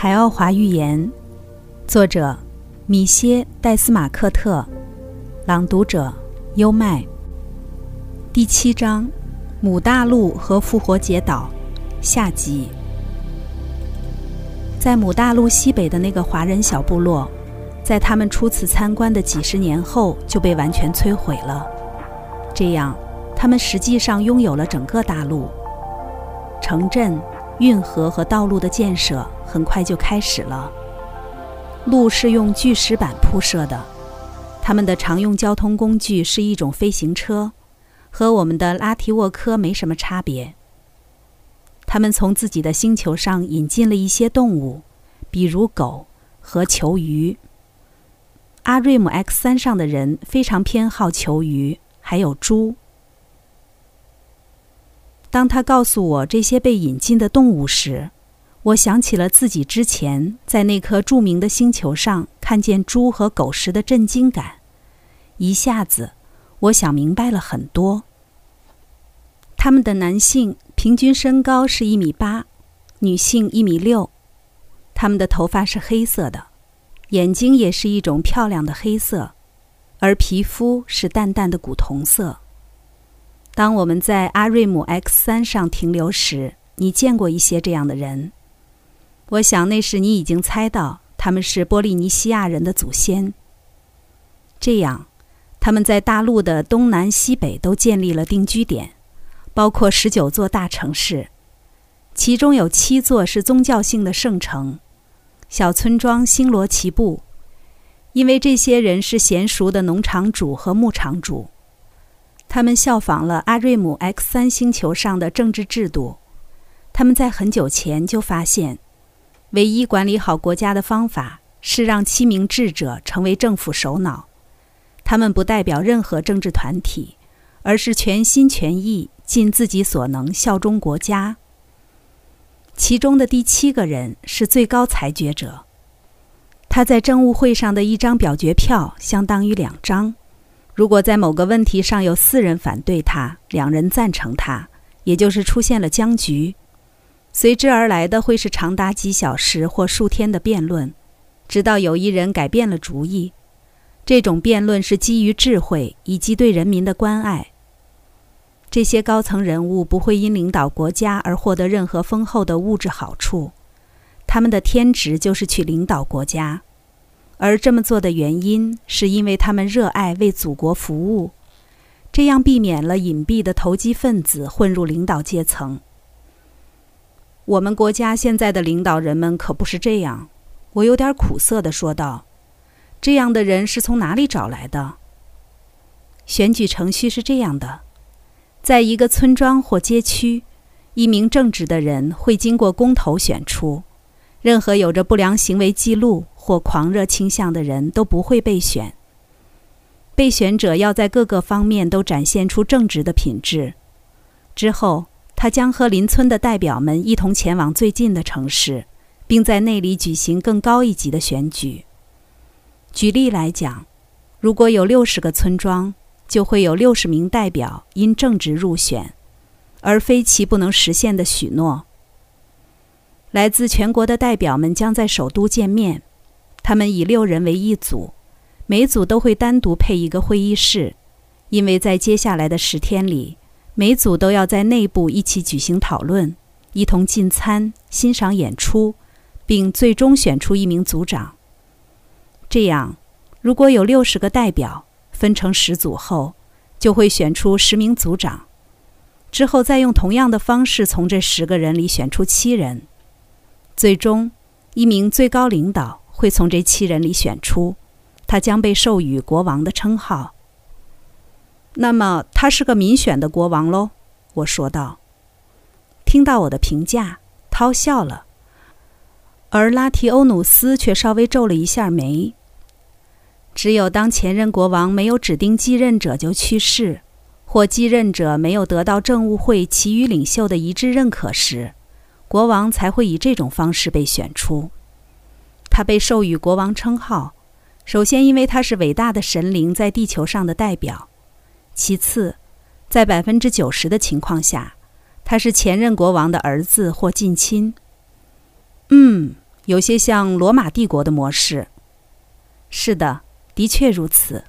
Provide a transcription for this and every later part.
海奥华寓言，作者米歇·戴斯马克特，朗读者优麦。第七章：母大陆和复活节岛，下集。在母大陆西北的那个华人小部落，在他们初次参观的几十年后就被完全摧毁了。这样，他们实际上拥有了整个大陆，城镇。运河和道路的建设很快就开始了。路是用巨石板铺设的，他们的常用交通工具是一种飞行车，和我们的拉提沃科没什么差别。他们从自己的星球上引进了一些动物，比如狗和球鱼。阿瑞姆 X 三上的人非常偏好球鱼，还有猪。当他告诉我这些被引进的动物时，我想起了自己之前在那颗著名的星球上看见猪和狗时的震惊感。一下子，我想明白了很多。他们的男性平均身高是一米八，女性一米六。他们的头发是黑色的，眼睛也是一种漂亮的黑色，而皮肤是淡淡的古铜色。当我们在阿瑞姆 X 三上停留时，你见过一些这样的人。我想那时你已经猜到他们是波利尼西亚人的祖先。这样，他们在大陆的东南西北都建立了定居点，包括十九座大城市，其中有七座是宗教性的圣城。小村庄星罗棋布，因为这些人是娴熟的农场主和牧场主。他们效仿了阿瑞姆 X 三星球上的政治制度。他们在很久前就发现，唯一管理好国家的方法是让七名智者成为政府首脑。他们不代表任何政治团体，而是全心全意、尽自己所能效忠国家。其中的第七个人是最高裁决者。他在政务会上的一张表决票相当于两张。如果在某个问题上有四人反对他，两人赞成他，也就是出现了僵局，随之而来的会是长达几小时或数天的辩论，直到有一人改变了主意。这种辩论是基于智慧以及对人民的关爱。这些高层人物不会因领导国家而获得任何丰厚的物质好处，他们的天职就是去领导国家。而这么做的原因，是因为他们热爱为祖国服务，这样避免了隐蔽的投机分子混入领导阶层。我们国家现在的领导人们可不是这样，我有点苦涩地说道：“这样的人是从哪里找来的？”选举程序是这样的：在一个村庄或街区，一名正直的人会经过公投选出，任何有着不良行为记录。或狂热倾向的人都不会被选。被选者要在各个方面都展现出正直的品质。之后，他将和邻村的代表们一同前往最近的城市，并在那里举行更高一级的选举。举例来讲，如果有六十个村庄，就会有六十名代表因正直入选，而非其不能实现的许诺。来自全国的代表们将在首都见面。他们以六人为一组，每组都会单独配一个会议室，因为在接下来的十天里，每组都要在内部一起举行讨论，一同进餐、欣赏演出，并最终选出一名组长。这样，如果有六十个代表分成十组后，就会选出十名组长，之后再用同样的方式从这十个人里选出七人，最终一名最高领导。会从这七人里选出，他将被授予国王的称号。那么他是个民选的国王喽？我说道。听到我的评价，涛笑了，而拉提欧努斯却稍微皱了一下眉。只有当前任国王没有指定继任者就去世，或继任者没有得到政务会其余领袖的一致认可时，国王才会以这种方式被选出。他被授予国王称号，首先因为他是伟大的神灵在地球上的代表；其次，在百分之九十的情况下，他是前任国王的儿子或近亲。嗯，有些像罗马帝国的模式。是的，的确如此。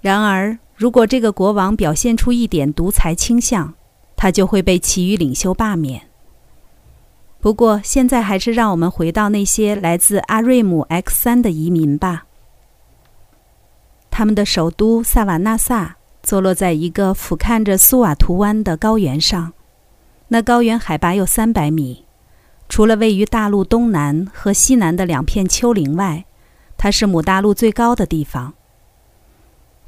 然而，如果这个国王表现出一点独裁倾向，他就会被其余领袖罢免。不过，现在还是让我们回到那些来自阿瑞姆 X 三的移民吧。他们的首都萨瓦纳萨坐落在一个俯瞰着苏瓦图湾的高原上，那高原海拔有三百米。除了位于大陆东南和西南的两片丘陵外，它是母大陆最高的地方。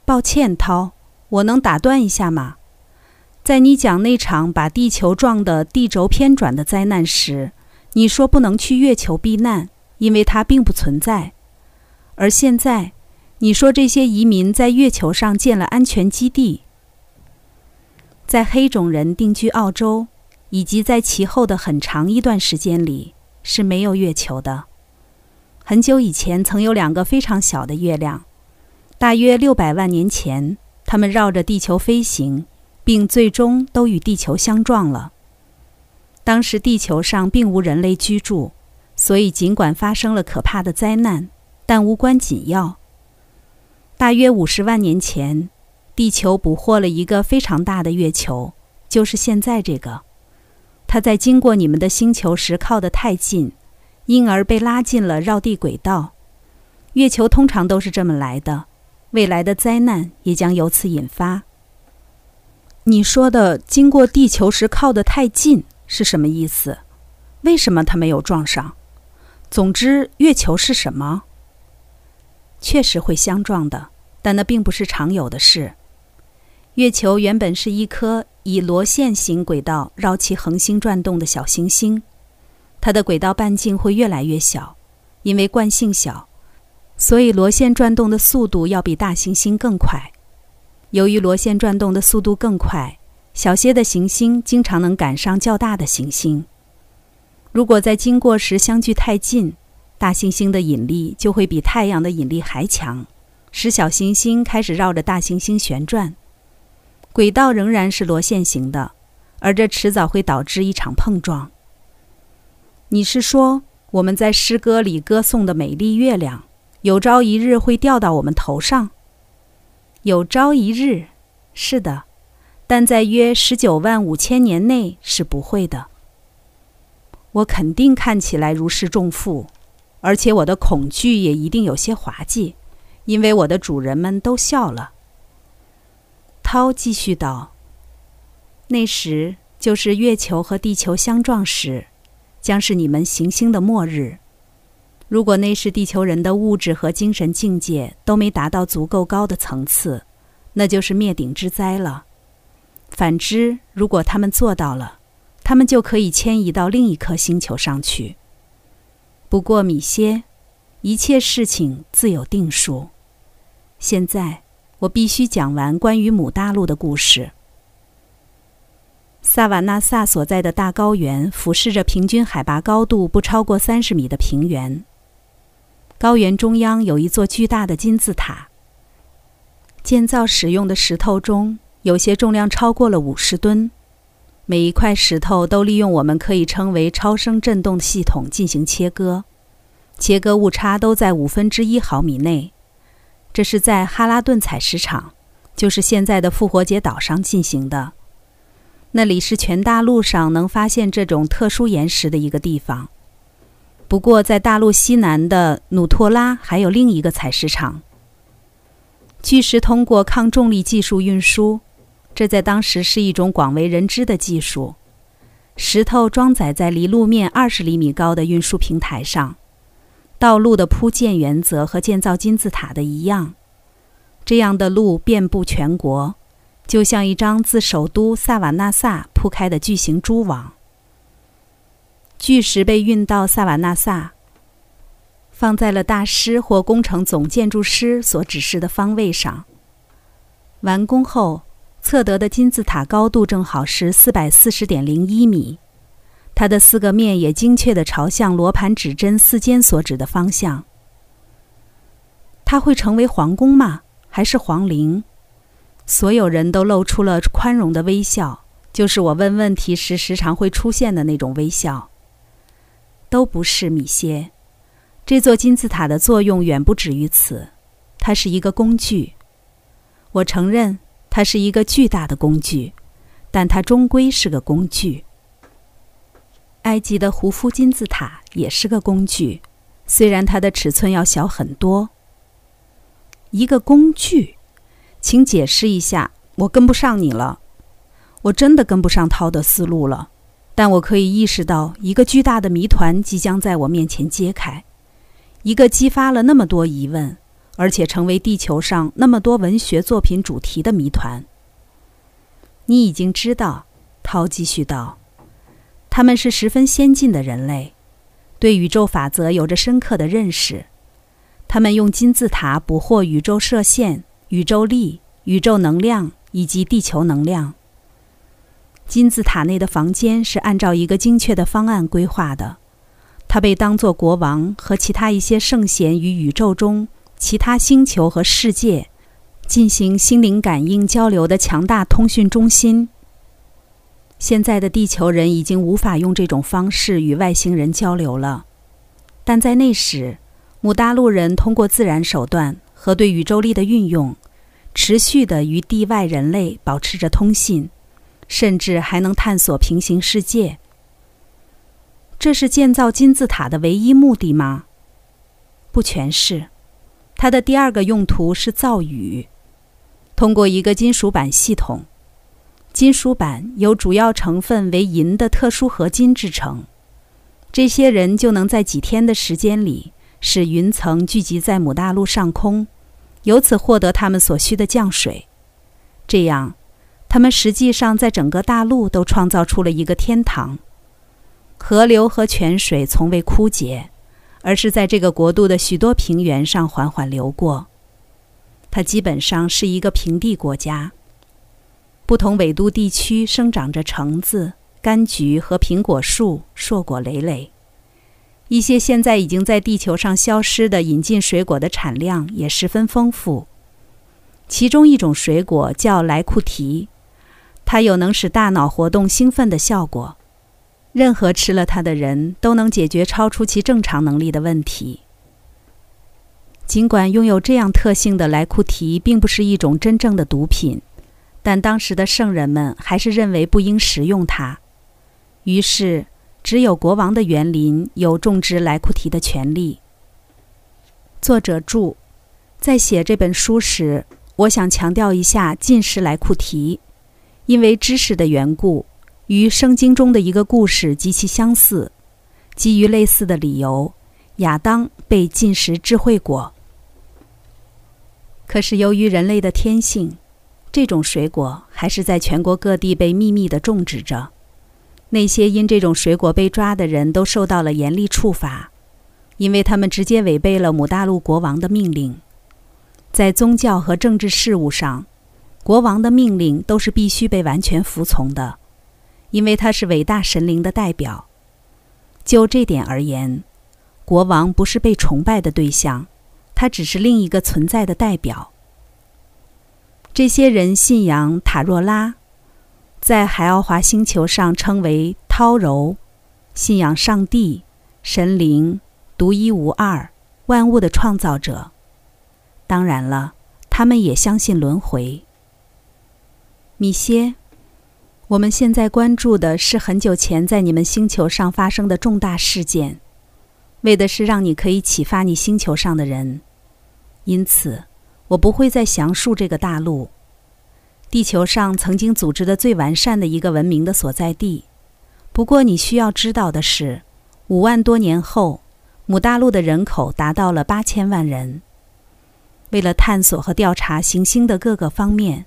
抱歉，涛，我能打断一下吗？在你讲那场把地球撞得地轴偏转的灾难时，你说不能去月球避难，因为它并不存在。而现在。你说这些移民在月球上建了安全基地，在黑种人定居澳洲，以及在其后的很长一段时间里是没有月球的。很久以前曾有两个非常小的月亮，大约六百万年前，它们绕着地球飞行，并最终都与地球相撞了。当时地球上并无人类居住，所以尽管发生了可怕的灾难，但无关紧要。大约五十万年前，地球捕获了一个非常大的月球，就是现在这个。它在经过你们的星球时靠得太近，因而被拉进了绕地轨道。月球通常都是这么来的，未来的灾难也将由此引发。你说的“经过地球时靠得太近”是什么意思？为什么它没有撞上？总之，月球是什么？确实会相撞的，但那并不是常有的事。月球原本是一颗以螺旋形轨道绕其恒星转动的小行星，它的轨道半径会越来越小，因为惯性小，所以螺旋转动的速度要比大行星更快。由于螺旋转动的速度更快，小些的行星经常能赶上较大的行星。如果在经过时相距太近，大行星的引力就会比太阳的引力还强，使小行星开始绕着大行星旋转。轨道仍然是螺旋形的，而这迟早会导致一场碰撞。你是说我们在诗歌里歌颂的美丽月亮，有朝一日会掉到我们头上？有朝一日，是的，但在约十九万五千年内是不会的。我肯定看起来如释重负。而且我的恐惧也一定有些滑稽，因为我的主人们都笑了。涛继续道：“那时就是月球和地球相撞时，将是你们行星的末日。如果那时地球人的物质和精神境界都没达到足够高的层次，那就是灭顶之灾了。反之，如果他们做到了，他们就可以迁移到另一颗星球上去。”不过，米歇，一切事情自有定数。现在，我必须讲完关于母大陆的故事。萨瓦纳萨所在的大高原俯视着平均海拔高度不超过三十米的平原。高原中央有一座巨大的金字塔。建造使用的石头中有些重量超过了五十吨。每一块石头都利用我们可以称为超声振动系统进行切割，切割误差都在五分之一毫米内。这是在哈拉顿采石场，就是现在的复活节岛上进行的。那里是全大陆上能发现这种特殊岩石的一个地方。不过，在大陆西南的努托拉还有另一个采石场。巨石通过抗重力技术运输。这在当时是一种广为人知的技术。石头装载在离路面二十厘米高的运输平台上。道路的铺建原则和建造金字塔的一样。这样的路遍布全国，就像一张自首都萨瓦纳萨铺开的巨型蛛网。巨石被运到萨瓦纳萨，放在了大师或工程总建筑师所指示的方位上。完工后。测得的金字塔高度正好是四百四十点零一米，它的四个面也精确地朝向罗盘指针四尖所指的方向。它会成为皇宫吗？还是皇陵？所有人都露出了宽容的微笑，就是我问问题时时常会出现的那种微笑。都不是米歇，这座金字塔的作用远不止于此，它是一个工具。我承认，它是一个巨大的工具，但它终归是个工具。埃及的胡夫金字塔也是个工具，虽然它的尺寸要小很多。一个工具，请解释一下，我跟不上你了。我真的跟不上涛的思路了，但我可以意识到，一个巨大的谜团即将在我面前揭开，一个激发了那么多疑问，而且成为地球上那么多文学作品主题的谜团。你已经知道，涛继续道，他们是十分先进的人类，对宇宙法则有着深刻的认识。他们用金字塔捕获宇宙射线、宇宙力、宇宙能量以及地球能量。金字塔内的房间是按照一个精确的方案规划的，它被当作国王和其他一些圣贤与宇宙中其他星球和世界进行心灵感应交流的强大通讯中心。现在的地球人已经无法用这种方式与外星人交流了，但在那时，姆大陆人通过自然手段和对宇宙力的运用，持续地与地外人类保持着通信。甚至还能探索平行世界。这是建造金字塔的唯一目的吗？不全是，它的第二个用途是造雨。通过一个金属板系统，金属板由主要成分为银的特殊合金制成。这些人就能在几天的时间里使云层聚集在母大陆上空，由此获得他们所需的降水。这样。他们实际上在整个大陆都创造出了一个天堂，河流和泉水从未枯竭，而是在这个国度的许多平原上缓缓流过。它基本上是一个平地国家。不同纬度地区生长着橙子、柑橘和苹果树，硕果累累。一些现在已经在地球上消失的引进水果的产量也十分丰富。其中一种水果叫莱库提。它有能使大脑活动兴奋的效果，任何吃了它的人都能解决超出其正常能力的问题。尽管拥有这样特性的莱库提并不是一种真正的毒品，但当时的圣人们还是认为不应食用它。于是，只有国王的园林有种植莱库提的权利。作者注：在写这本书时，我想强调一下禁食莱库提。因为知识的缘故，与圣经中的一个故事极其相似。基于类似的理由，亚当被禁食智慧果。可是由于人类的天性，这种水果还是在全国各地被秘密地种植着。那些因这种水果被抓的人都受到了严厉处罚，因为他们直接违背了母大陆国王的命令。在宗教和政治事务上。国王的命令都是必须被完全服从的，因为他是伟大神灵的代表。就这点而言，国王不是被崇拜的对象，他只是另一个存在的代表。这些人信仰塔若拉，在海奥华星球上称为涛柔，信仰上帝、神灵、独一无二、万物的创造者。当然了，他们也相信轮回。米歇，我们现在关注的是很久前在你们星球上发生的重大事件，为的是让你可以启发你星球上的人。因此，我不会再详述这个大陆，地球上曾经组织的最完善的一个文明的所在地。不过，你需要知道的是，五万多年后，母大陆的人口达到了八千万人。为了探索和调查行星的各个方面。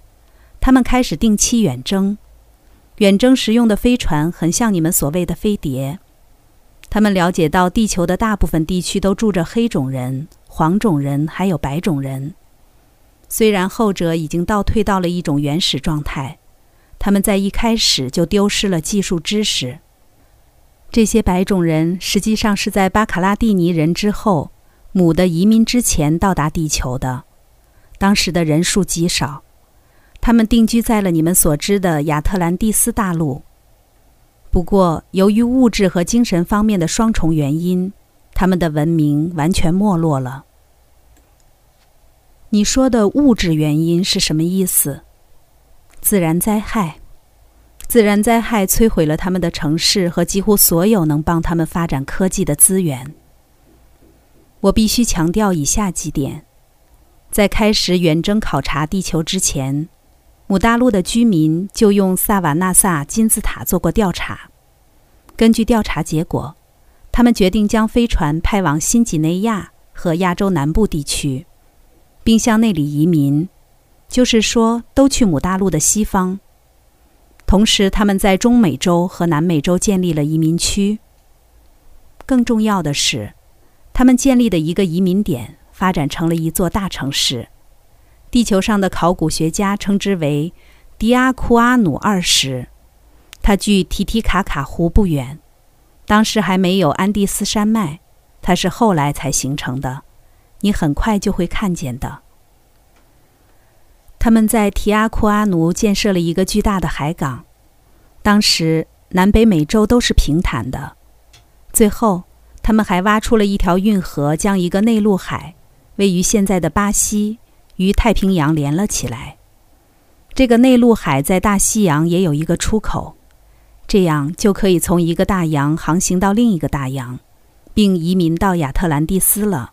他们开始定期远征，远征时用的飞船很像你们所谓的飞碟。他们了解到地球的大部分地区都住着黑种人、黄种人，还有白种人。虽然后者已经倒退到了一种原始状态，他们在一开始就丢失了技术知识。这些白种人实际上是在巴卡拉蒂尼人之后，母的移民之前到达地球的，当时的人数极少。他们定居在了你们所知的亚特兰蒂斯大陆。不过，由于物质和精神方面的双重原因，他们的文明完全没落了。你说的物质原因是什么意思？自然灾害。自然灾害摧毁了他们的城市和几乎所有能帮他们发展科技的资源。我必须强调以下几点：在开始远征考察地球之前，姆大陆的居民就用萨瓦纳萨金字塔做过调查。根据调查结果，他们决定将飞船派往新几内亚和亚洲南部地区，并向那里移民，就是说，都去姆大陆的西方。同时，他们在中美洲和南美洲建立了移民区。更重要的是，他们建立的一个移民点发展成了一座大城市。地球上的考古学家称之为“迪阿库阿努二世”，它距提提卡卡湖不远。当时还没有安第斯山脉，它是后来才形成的。你很快就会看见的。他们在提阿库阿奴建设了一个巨大的海港。当时南北美洲都是平坦的。最后，他们还挖出了一条运河，将一个内陆海（位于现在的巴西）与太平洋连了起来。这个内陆海在大西洋也有一个出口，这样就可以从一个大洋航行到另一个大洋，并移民到亚特兰蒂斯了。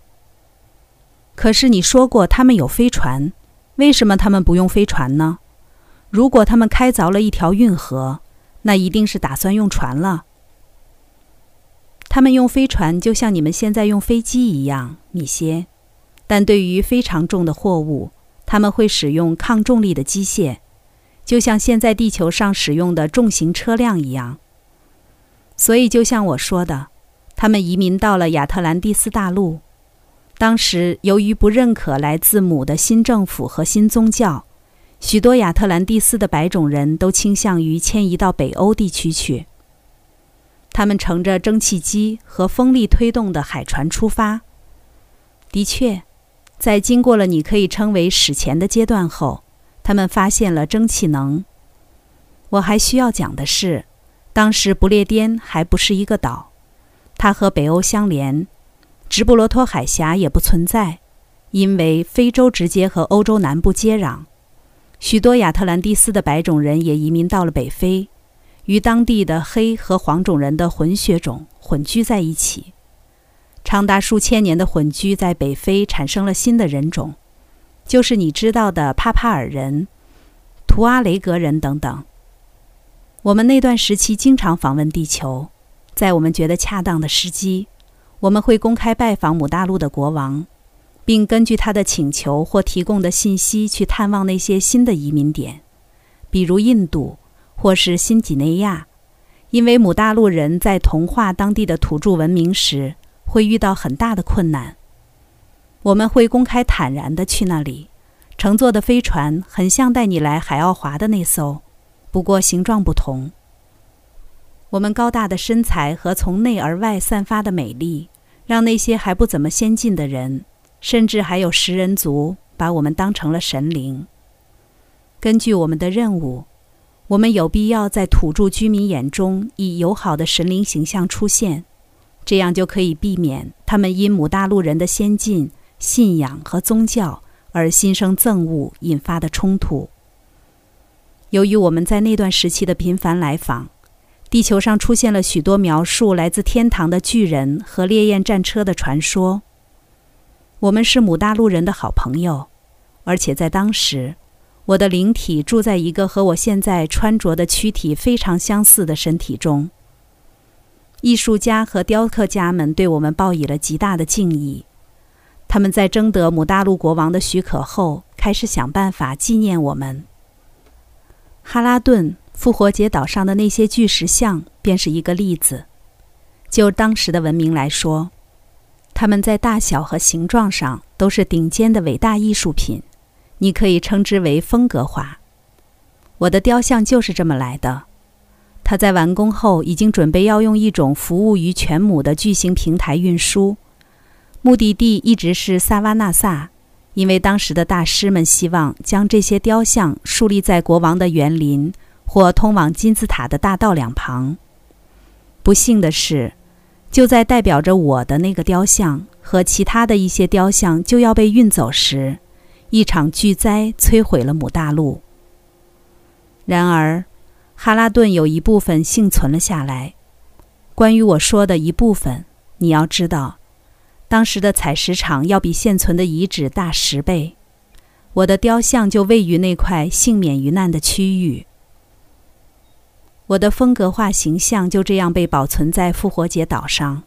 可是你说过他们有飞船。为什么他们不用飞船呢？如果他们开凿了一条运河，那一定是打算用船了。他们用飞船就像你们现在用飞机一样，米歇。但对于非常重的货物，他们会使用抗重力的机械，就像现在地球上使用的重型车辆一样。所以，就像我说的，他们移民到了亚特兰蒂斯大陆。当时，由于不认可来自母的新政府和新宗教，许多亚特兰蒂斯的白种人都倾向于迁移到北欧地区去。他们乘着蒸汽机和风力推动的海船出发。的确，在经过了你可以称为史前的阶段后，他们发现了蒸汽能。我还需要讲的是，当时不列颠还不是一个岛，它和北欧相连。直布罗陀海峡也不存在，因为非洲直接和欧洲南部接壤。许多亚特兰蒂斯的白种人也移民到了北非，与当地的黑和黄种人的混血种混居在一起。长达数千年的混居在北非产生了新的人种，就是你知道的帕帕尔人、图阿雷格人等等。我们那段时期经常访问地球，在我们觉得恰当的时机。我们会公开拜访母大陆的国王，并根据他的请求或提供的信息去探望那些新的移民点，比如印度或是新几内亚。因为母大陆人在同化当地的土著文明时会遇到很大的困难。我们会公开坦然地去那里，乘坐的飞船很像带你来海奥华的那艘，不过形状不同。我们高大的身材和从内而外散发的美丽，让那些还不怎么先进的人，甚至还有食人族，把我们当成了神灵。根据我们的任务，我们有必要在土著居民眼中以友好的神灵形象出现，这样就可以避免他们因母大陆人的先进信仰和宗教而心生憎恶引发的冲突。由于我们在那段时期的频繁来访。地球上出现了许多描述来自天堂的巨人和烈焰战车的传说。我们是母大陆人的好朋友，而且在当时，我的灵体住在一个和我现在穿着的躯体非常相似的身体中。艺术家和雕刻家们对我们报以了极大的敬意。他们在征得母大陆国王的许可后，开始想办法纪念我们。哈拉顿。复活节岛上的那些巨石像便是一个例子。就当时的文明来说，它们在大小和形状上都是顶尖的伟大艺术品，你可以称之为风格化。我的雕像就是这么来的。它在完工后已经准备要用一种服务于全母的巨型平台运输，目的地一直是萨瓦纳萨，因为当时的大师们希望将这些雕像树立在国王的园林。或通往金字塔的大道两旁。不幸的是，就在代表着我的那个雕像和其他的一些雕像就要被运走时，一场巨灾摧毁了母大陆。然而，哈拉顿有一部分幸存了下来。关于我说的一部分，你要知道，当时的采石场要比现存的遗址大十倍。我的雕像就位于那块幸免于难的区域。我的风格化形象就这样被保存在复活节岛上。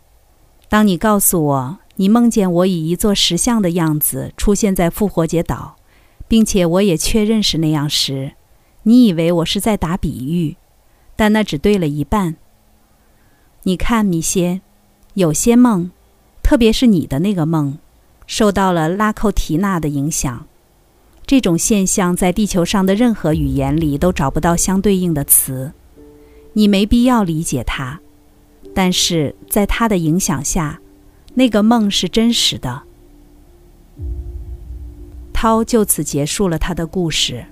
当你告诉我你梦见我以一座石像的样子出现在复活节岛，并且我也确认是那样时，你以为我是在打比喻，但那只对了一半。你看，米歇，有些梦，特别是你的那个梦，受到了拉寇提娜的影响。这种现象在地球上的任何语言里都找不到相对应的词。你没必要理解他，但是在他的影响下，那个梦是真实的。涛就此结束了他的故事。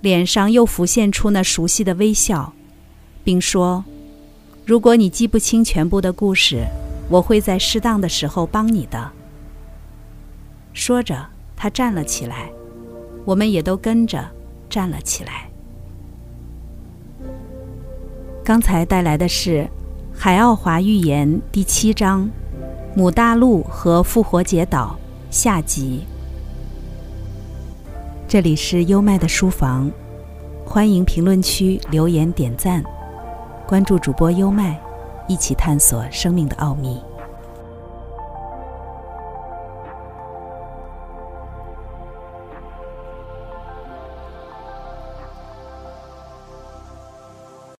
脸上又浮现出那熟悉的微笑，并说：“如果你记不清全部的故事，我会在适当的时候帮你的。”说着，他站了起来，我们也都跟着站了起来。刚才带来的是《海奥华寓言》第七章《母大陆和复活节岛》下集。这里是优麦的书房，欢迎评论区留言点赞，关注主播优麦，一起探索生命的奥秘。